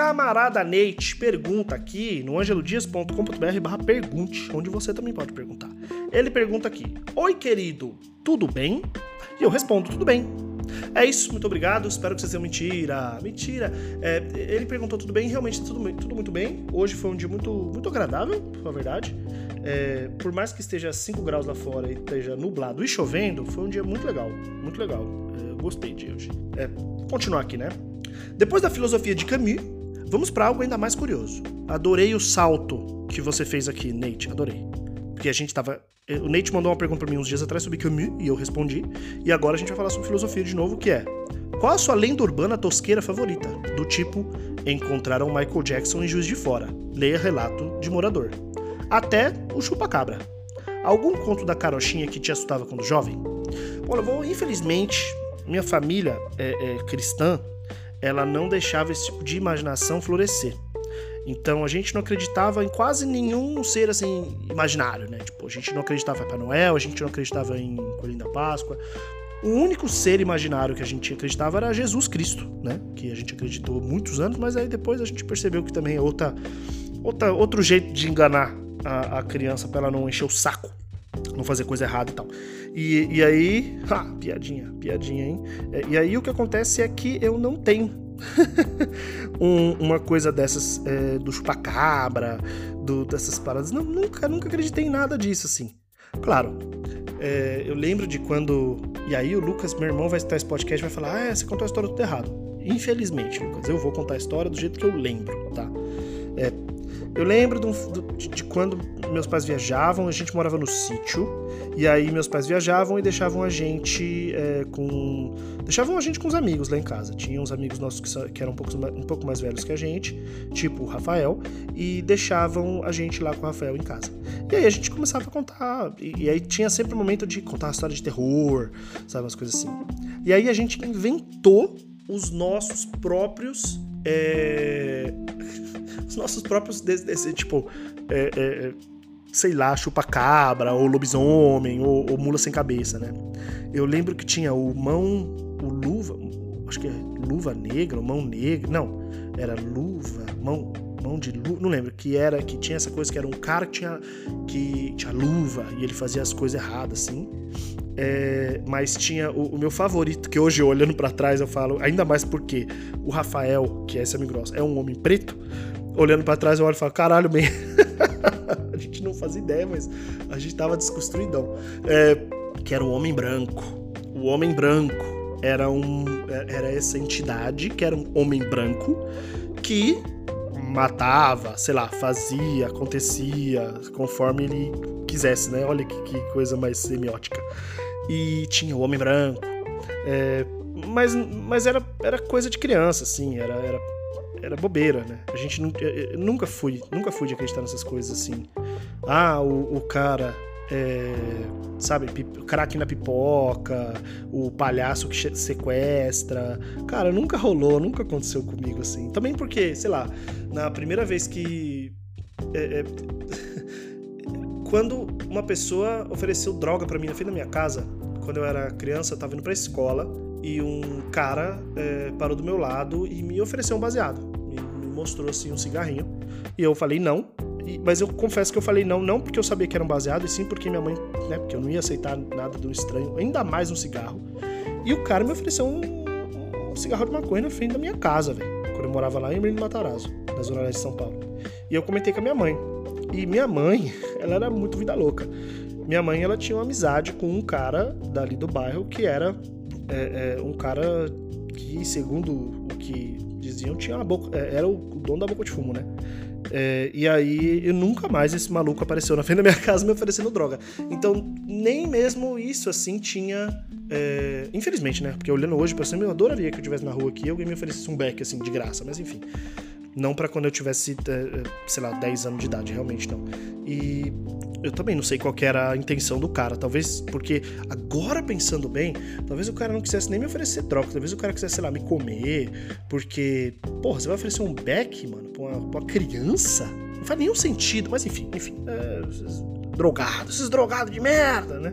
camarada Neite pergunta aqui no angelodias.com.br pergunte, onde você também pode perguntar. Ele pergunta aqui: Oi, querido, tudo bem? E eu respondo: tudo bem. É isso, muito obrigado. Espero que vocês tenham mentira. Mentira. É, ele perguntou tudo bem, realmente tudo, tudo muito bem. Hoje foi um dia muito, muito agradável, na verdade. É, por mais que esteja 5 graus lá fora e esteja nublado e chovendo, foi um dia muito legal. Muito legal. É, gostei de hoje. É, continuar aqui, né? Depois da filosofia de Camus, vamos para algo ainda mais curioso. Adorei o salto que você fez aqui, Nate. Adorei. Porque a gente tava. O Nate mandou uma pergunta para mim uns dias atrás sobre Camus e eu respondi. E agora a gente vai falar sobre filosofia de novo, que é. Qual a sua lenda urbana tosqueira favorita? Do tipo, encontraram Michael Jackson em Juiz de Fora. Leia relato de morador. Até o chupacabra. Algum conto da carochinha que te assustava quando jovem? Olha, vou, infelizmente, minha família é, é cristã, ela não deixava esse tipo de imaginação florescer. Então a gente não acreditava em quase nenhum ser assim imaginário, né? Tipo, a gente não acreditava em Papai Noel, a gente não acreditava em Coelhinho da Páscoa. O único ser imaginário que a gente acreditava era Jesus Cristo, né? Que a gente acreditou muitos anos, mas aí depois a gente percebeu que também é outra, outra outro jeito de enganar a, a criança para ela não encher o saco, não fazer coisa errada e tal. E, e aí, ah, piadinha, piadinha, hein? É, e aí o que acontece é que eu não tenho um, uma coisa dessas é, do chupacabra, do, dessas paradas. Não, nunca, nunca acreditei em nada disso, assim. Claro, é, eu lembro de quando. E aí o Lucas, meu irmão, vai estar esse podcast e vai falar: Ah, você contou a história tudo errado. Infelizmente, Lucas, eu vou contar a história do jeito que eu lembro, tá? É, eu lembro de, de, quando meus pais viajavam, a gente morava no sítio, e aí meus pais viajavam e deixavam a gente é, com. Deixavam a gente com os amigos lá em casa. Tinha uns amigos nossos que, que eram um pouco, um pouco mais velhos que a gente, tipo o Rafael, e deixavam a gente lá com o Rafael em casa. E aí a gente começava a contar, e, e aí tinha sempre o um momento de contar uma história de terror, sabe, umas coisas assim. E aí a gente inventou os nossos próprios. É os nossos próprios, tipo, é, é, sei lá, chupa-cabra, ou lobisomem, ou, ou, mula sem cabeça, né? Eu lembro que tinha o mão, o luva, acho que é luva negra, ou mão negra, não, era luva, mão, mão de luva, não lembro, que era, que tinha essa coisa que era um cara que tinha, que tinha luva e ele fazia as coisas erradas, assim. É, mas tinha o, o, meu favorito, que hoje olhando para trás eu falo, ainda mais porque o Rafael, que é esse amigo nosso, é um homem preto, olhando para trás, eu olho e falo, caralho, bem. a gente não faz ideia, mas a gente tava desconstruidão. É, que era o Homem Branco. O Homem Branco era um. Era essa entidade que era um homem branco que matava, sei lá, fazia, acontecia conforme ele quisesse, né? Olha que, que coisa mais semiótica. E tinha o Homem Branco. É, mas mas era, era coisa de criança, assim, era, era era bobeira, né? A gente nunca fui, nunca fui de acreditar nessas coisas assim. Ah, o, o cara é, sabe, craque na pipoca, o palhaço que sequestra. Cara, nunca rolou, nunca aconteceu comigo assim. Também porque, sei lá, na primeira vez que. É, é, quando uma pessoa ofereceu droga para mim na frente da minha casa, quando eu era criança, eu tava indo pra escola e um cara parou do meu lado e me ofereceu um baseado. Mostrou assim um cigarrinho. E eu falei não. E, mas eu confesso que eu falei não, não porque eu sabia que era um baseado, e sim porque minha mãe, né? Porque eu não ia aceitar nada do estranho, ainda mais um cigarro. E o cara me ofereceu um, um cigarro de maconha na frente da minha casa, velho. Quando eu morava lá em Menino Matarazzo, na zona leste de São Paulo. E eu comentei com a minha mãe. E minha mãe, ela era muito vida louca. Minha mãe, ela tinha uma amizade com um cara dali do bairro que era é, é, um cara que, segundo o que diziam, tinha uma boca, é, era o dono da boca de fumo, né? É, e aí, eu nunca mais esse maluco apareceu na frente da minha casa me oferecendo droga. Então, nem mesmo isso, assim, tinha. É, infelizmente, né? Porque olhando hoje, pensando, eu adoraria que eu estivesse na rua aqui e alguém me oferecesse um beck, assim, de graça, mas enfim. Não para quando eu tivesse, é, sei lá, 10 anos de idade, realmente não. E eu também não sei qual era a intenção do cara. Talvez, porque agora pensando bem, talvez o cara não quisesse nem me oferecer droga. Talvez o cara quisesse, sei lá, me comer. Porque, porra, você vai oferecer um beck, mano, pra uma, pra uma criança? Não faz nenhum sentido. Mas enfim, enfim. É, esses drogados, esses drogados de merda, né?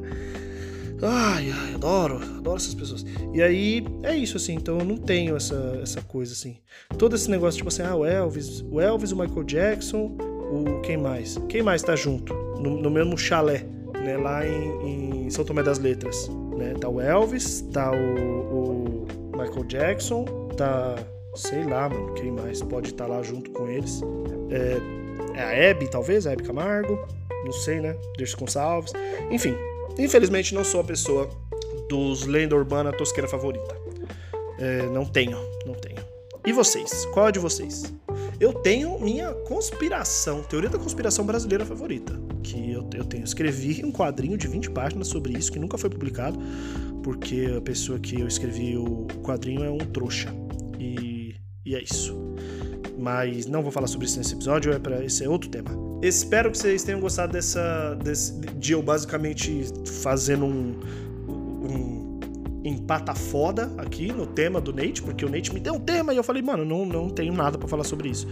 Ai, ai, adoro, adoro essas pessoas. E aí, é isso, assim, então eu não tenho essa, essa coisa, assim. Todo esse negócio, tipo assim, ah, o Elvis, o Elvis, o Michael Jackson, o quem mais? Quem mais tá junto? No, no mesmo chalé, né, lá em, em, São Tomé das Letras, né? Tá o Elvis, tá o, o Michael Jackson, tá, sei lá, mano, quem mais pode estar tá lá junto com eles? É, é a Hebe, talvez, a Hebe Camargo, não sei, né? Dirce Gonçalves, enfim, Infelizmente não sou a pessoa dos lenda urbana tosqueira favorita. É, não tenho, não tenho. E vocês? Qual é de vocês? Eu tenho minha conspiração, teoria da conspiração brasileira favorita. Que eu, eu tenho. Escrevi um quadrinho de 20 páginas sobre isso, que nunca foi publicado, porque a pessoa que eu escrevi o quadrinho é um trouxa. E, e é isso. Mas não vou falar sobre isso nesse episódio, é para esse é outro tema. Espero que vocês tenham gostado dessa desse, de eu basicamente fazendo um, um empata foda aqui no tema do Nate, porque o Nate me deu um tema e eu falei, mano, não, não tenho nada para falar sobre isso.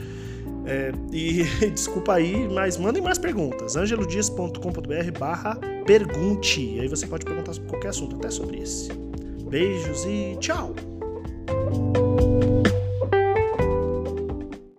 É, e desculpa aí, mas mandem mais perguntas. angelodias.com.br barra pergunte. Aí você pode perguntar sobre qualquer assunto, até sobre esse. Beijos e tchau!